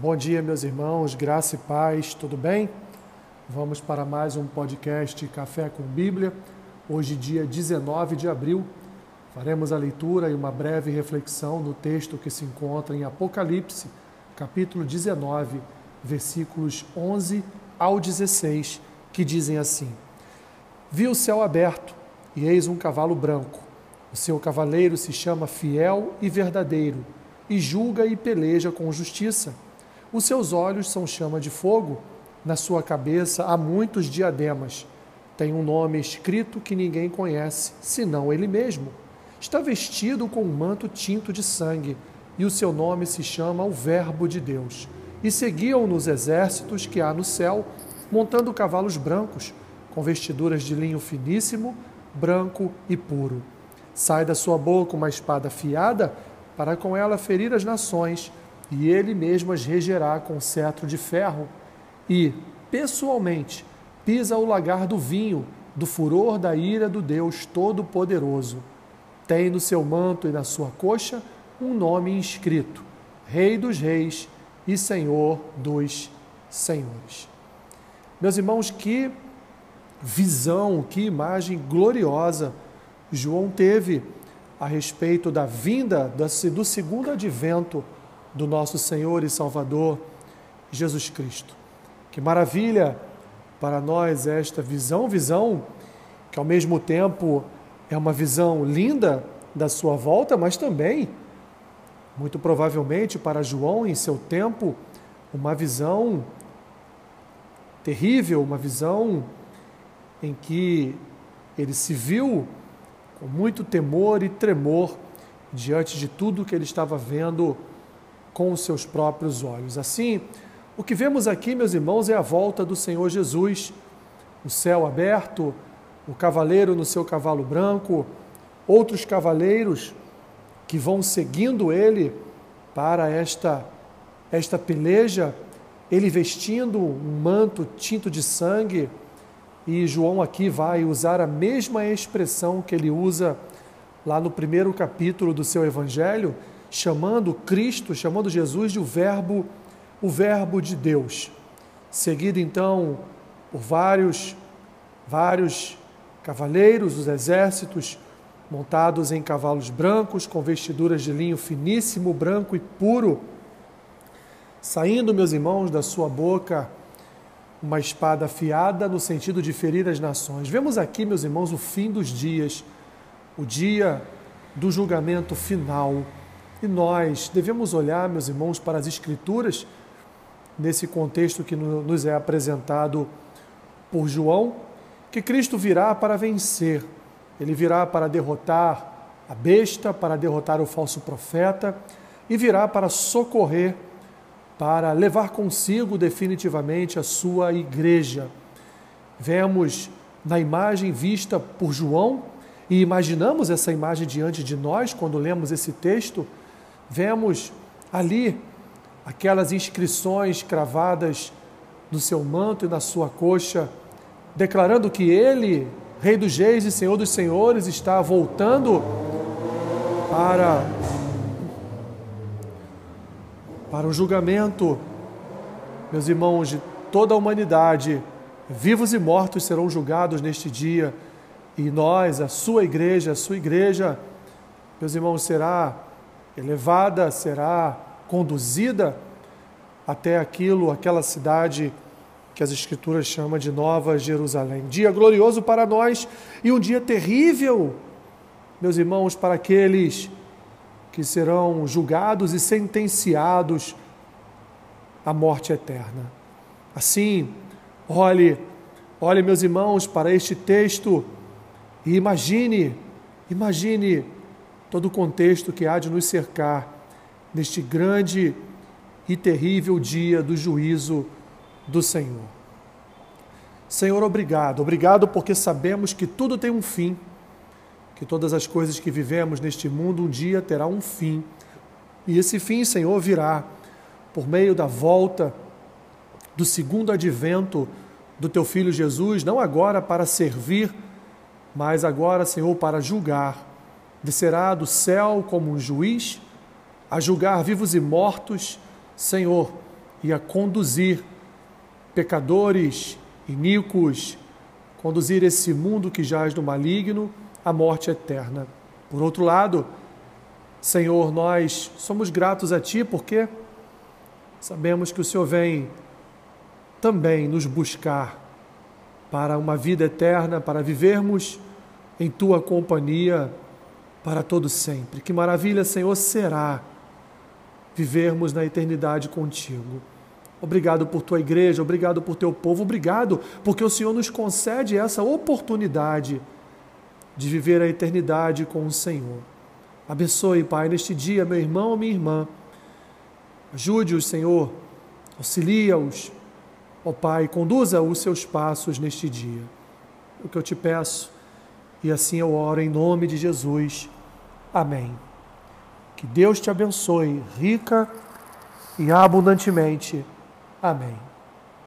Bom dia, meus irmãos, graça e paz, tudo bem? Vamos para mais um podcast Café com Bíblia. Hoje, dia 19 de abril, faremos a leitura e uma breve reflexão no texto que se encontra em Apocalipse, capítulo 19, versículos 11 ao 16, que dizem assim: Vi o céu aberto e eis um cavalo branco. O seu cavaleiro se chama Fiel e Verdadeiro e julga e peleja com justiça. Os seus olhos são chama de fogo, na sua cabeça há muitos diademas. Tem um nome escrito que ninguém conhece, senão ele mesmo. Está vestido com um manto tinto de sangue, e o seu nome se chama o Verbo de Deus. E seguiam nos exércitos que há no céu, montando cavalos brancos, com vestiduras de linho finíssimo, branco e puro. Sai da sua boca uma espada afiada, para com ela ferir as nações e ele mesmo as regerá com cetro de ferro, e, pessoalmente, pisa o lagar do vinho, do furor da ira do Deus Todo-Poderoso. Tem no seu manto e na sua coxa um nome inscrito: Rei dos Reis e Senhor dos Senhores. Meus irmãos, que visão, que imagem gloriosa João teve a respeito da vinda do segundo advento do nosso Senhor e Salvador Jesus Cristo. Que maravilha para nós esta visão, visão que ao mesmo tempo é uma visão linda da sua volta, mas também, muito provavelmente para João em seu tempo, uma visão terrível, uma visão em que ele se viu com muito temor e tremor diante de tudo que ele estava vendo com os seus próprios olhos. Assim, o que vemos aqui, meus irmãos, é a volta do Senhor Jesus, o céu aberto, o cavaleiro no seu cavalo branco, outros cavaleiros que vão seguindo ele para esta esta peleja, ele vestindo um manto tinto de sangue, e João aqui vai usar a mesma expressão que ele usa lá no primeiro capítulo do seu evangelho, chamando Cristo, chamando Jesus de o verbo, o verbo de Deus. Seguido então por vários vários cavaleiros dos exércitos montados em cavalos brancos com vestiduras de linho finíssimo, branco e puro, saindo, meus irmãos, da sua boca uma espada afiada no sentido de ferir as nações. Vemos aqui, meus irmãos, o fim dos dias, o dia do julgamento final e nós devemos olhar, meus irmãos, para as Escrituras, nesse contexto que nos é apresentado por João, que Cristo virá para vencer, ele virá para derrotar a besta, para derrotar o falso profeta e virá para socorrer, para levar consigo definitivamente a sua igreja. Vemos na imagem vista por João e imaginamos essa imagem diante de nós quando lemos esse texto Vemos ali aquelas inscrições cravadas no seu manto e na sua coxa, declarando que ele, Rei dos Reis e Senhor dos Senhores, está voltando para para o julgamento. Meus irmãos, de toda a humanidade, vivos e mortos serão julgados neste dia, e nós, a sua igreja, a sua igreja, meus irmãos, será elevada, será conduzida até aquilo, aquela cidade que as Escrituras chamam de Nova Jerusalém. Dia glorioso para nós e um dia terrível, meus irmãos, para aqueles que serão julgados e sentenciados à morte eterna. Assim, olhe, olhe, meus irmãos, para este texto e imagine, imagine todo o contexto que há de nos cercar neste grande e terrível dia do juízo do Senhor. Senhor, obrigado. Obrigado porque sabemos que tudo tem um fim, que todas as coisas que vivemos neste mundo um dia terá um fim. E esse fim, Senhor, virá por meio da volta do segundo advento do teu filho Jesus, não agora para servir, mas agora, Senhor, para julgar descerá do céu como um juiz a julgar vivos e mortos. Senhor, e a conduzir pecadores, iníquos, conduzir esse mundo que jaz no maligno à morte eterna. Por outro lado, Senhor, nós somos gratos a Ti porque sabemos que o Senhor vem também nos buscar para uma vida eterna, para vivermos em Tua companhia para todo sempre. Que maravilha, Senhor, será vivermos na eternidade contigo. Obrigado por tua igreja, obrigado por teu povo, obrigado porque o Senhor nos concede essa oportunidade de viver a eternidade com o Senhor. Abençoe, Pai, neste dia, meu irmão, minha irmã. Ajude-os, Senhor, auxilia-os, ó Pai, conduza os seus passos neste dia. O que eu te peço, e assim eu oro em nome de Jesus. Amém. Que Deus te abençoe rica e abundantemente. Amém.